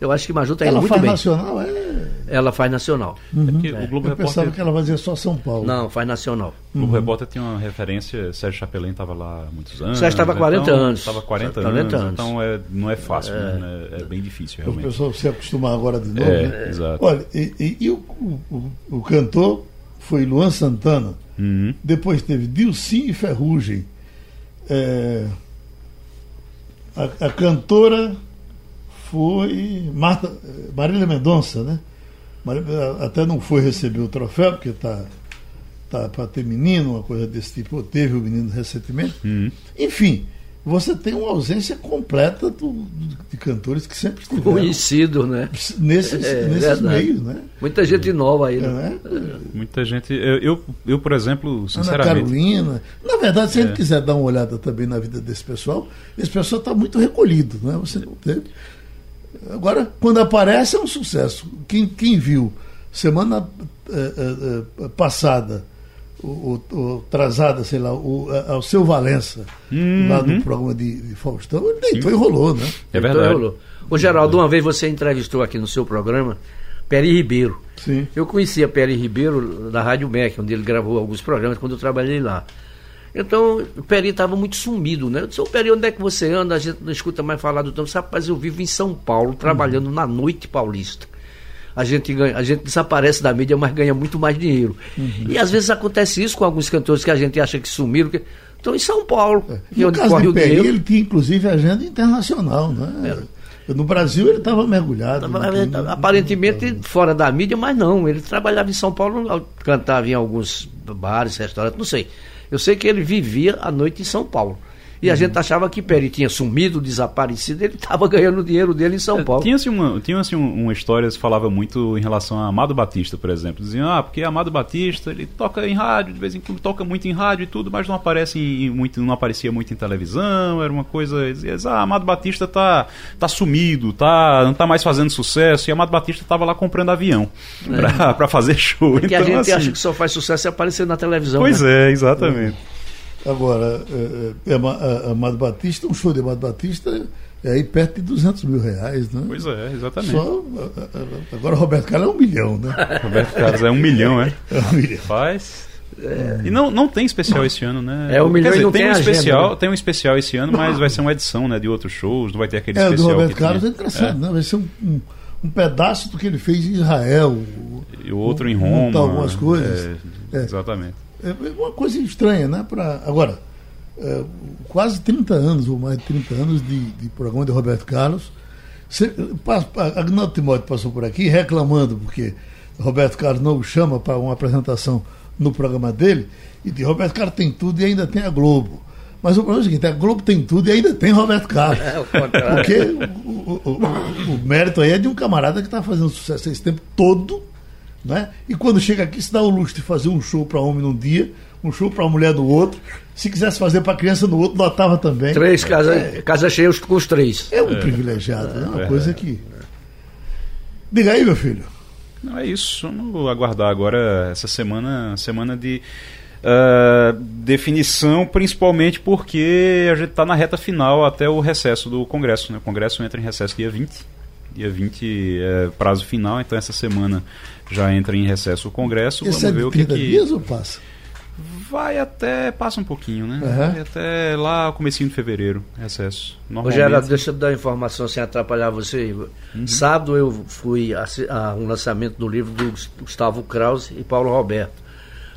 eu acho que Maju está indo muito bem. Ela faz nacional, é? Ela faz nacional. Uhum. É. O Globo eu Repórter... pensava que ela fazia só São Paulo. Não, faz nacional. O Globo uhum. Repórter tem uma referência, Sérgio Chapelin estava lá há muitos anos. Sérgio estava há 40 então, anos. Estava 40, 40 anos, Então é, não é fácil, é, né? é bem difícil realmente. O pessoal se acostumar agora de novo. É, né? exato. Olha, e, e, e o, o, o, cantor foi Luan Santana. Uhum. Depois teve Dilcim e Ferrugem. É, a, a cantora foi Marta, Marília Mendonça, né? Até não foi receber o troféu, porque está tá, para ter menino, uma coisa desse tipo. Teve o menino recentemente. Uhum. Enfim, você tem uma ausência completa do, de cantores que sempre estiveram conhecido, né? Nesses, é, nesses meios, né? Muita gente nova aí, né? É. Muita gente. Eu, eu, eu, por exemplo, sinceramente. Ana Carolina. Na verdade, se a gente é. quiser dar uma olhada também na vida desse pessoal, esse pessoal está muito recolhido, né? Você não teve. Agora, quando aparece, é um sucesso. Quem, quem viu semana eh, eh, passada o, o, o Trazada, sei lá, o, o seu Valença, uhum. lá no programa de, de Faustão, ele deitou e rolou, né? É verdade. Rolou. Ô Geraldo, uma vez você entrevistou aqui no seu programa Peri Ribeiro. Sim. Eu conhecia Peri Ribeiro da Rádio MEC, onde ele gravou alguns programas quando eu trabalhei lá. Então, o Peri estava muito sumido, né? Eu disse, ô Peri, onde é que você anda? A gente não escuta mais falar do tempo. Rapaz, eu vivo em São Paulo, trabalhando uhum. na noite paulista a gente, ganha, a gente desaparece da mídia, mas ganha muito mais dinheiro. Uhum. E às vezes acontece isso com alguns cantores que a gente acha que sumiram. Que... Estão em São Paulo. É. E onde caso corre o Peri, ele tinha inclusive agenda internacional, né? É. No Brasil ele estava mergulhado. Tava, aparentemente fora da mídia, mas não. Ele trabalhava em São Paulo, cantava em alguns bares, restaurantes, não sei. Eu sei que ele vivia a noite em São Paulo. E a gente achava que Peri tinha sumido, desaparecido, ele estava ganhando dinheiro dele em São é, Paulo. Tinha-se uma, tinha -se uma história, se falava muito em relação a Amado Batista, por exemplo. Diziam, ah, porque Amado Batista, ele toca em rádio, de vez em quando toca muito em rádio e tudo, mas não aparece em, muito, não aparecia muito em televisão, era uma coisa. Diziam, ah, Amado Batista tá, tá sumido, tá, não tá mais fazendo sucesso, e Amado Batista estava lá comprando avião é. para fazer show. Porque então, a gente assim, acha que só faz sucesso se aparecer na televisão. Pois né? é, exatamente. É, é, é Amado Batista, um show de Amado Batista é aí perto de 200 mil reais, né? Pois é, exatamente. Só, agora Roberto Carlos é um milhão, né? Roberto Carlos é um milhão, é? É um milhão. Faz. É. E não, não tem especial esse ano, né? É um milhão dizer, tem, tem, um especial, né? tem um especial esse ano, mas vai ser uma edição, né, de outros shows, não vai ter aquele é, especial. É, do Roberto Carlos tinha. é engraçado, é. né? Vai ser um, um, um, pedaço do que ele fez em Israel. E o outro em Roma. algumas coisas. É, exatamente. É uma coisa estranha, né? Pra, agora, é, quase 30 anos, ou mais de 30 anos, de, de programa de Roberto Carlos. Agnaldo Timóteo passou por aqui reclamando, porque Roberto Carlos não o chama para uma apresentação no programa dele, e de Roberto Carlos tem tudo e ainda tem a Globo. Mas o problema é o seguinte: a Globo tem tudo e ainda tem Roberto Carlos. É, porque o, o, o, o, mérito aí é de um camarada que está fazendo sucesso esse tempo todo, né? e quando chega aqui se dá o luxo de fazer um show para homem num dia, um show para a mulher no outro. Se quisesse fazer para a criança no outro, notava também. Três casas é. casa cheias com os três. É um é. privilegiado, é uma é. coisa que. Diga aí, meu filho. Não é isso. Vamos aguardar agora essa semana, semana de uh, definição, principalmente porque a gente está na reta final até o recesso do Congresso. Né? O Congresso entra em recesso dia 20. Dia 20 é prazo final, então essa semana já entra em recesso o Congresso. Esse Vamos é ver o que, que. dias ou passa? Vai até. passa um pouquinho, né? Uhum. Vai até lá comecinho de fevereiro, recesso. Rogério, deixa eu dar uma informação sem atrapalhar você. Uhum. Sábado eu fui a, a, um lançamento do livro do Gustavo Krause e Paulo Roberto.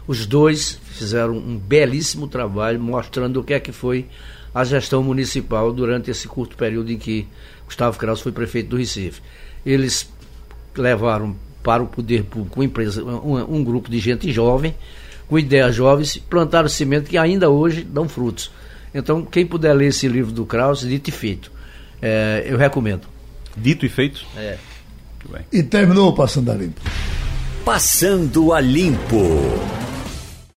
Os dois fizeram um belíssimo trabalho mostrando o que é que foi a gestão municipal durante esse curto período em que Gustavo Krause foi prefeito do Recife. Eles levaram para o poder público uma empresa, um, um grupo de gente jovem com ideias jovens, plantaram semente que ainda hoje dão frutos. Então, quem puder ler esse livro do Krauss, dito e feito, é, eu recomendo. Dito e feito? É. E terminou Passando a Limpo. Passando a Limpo.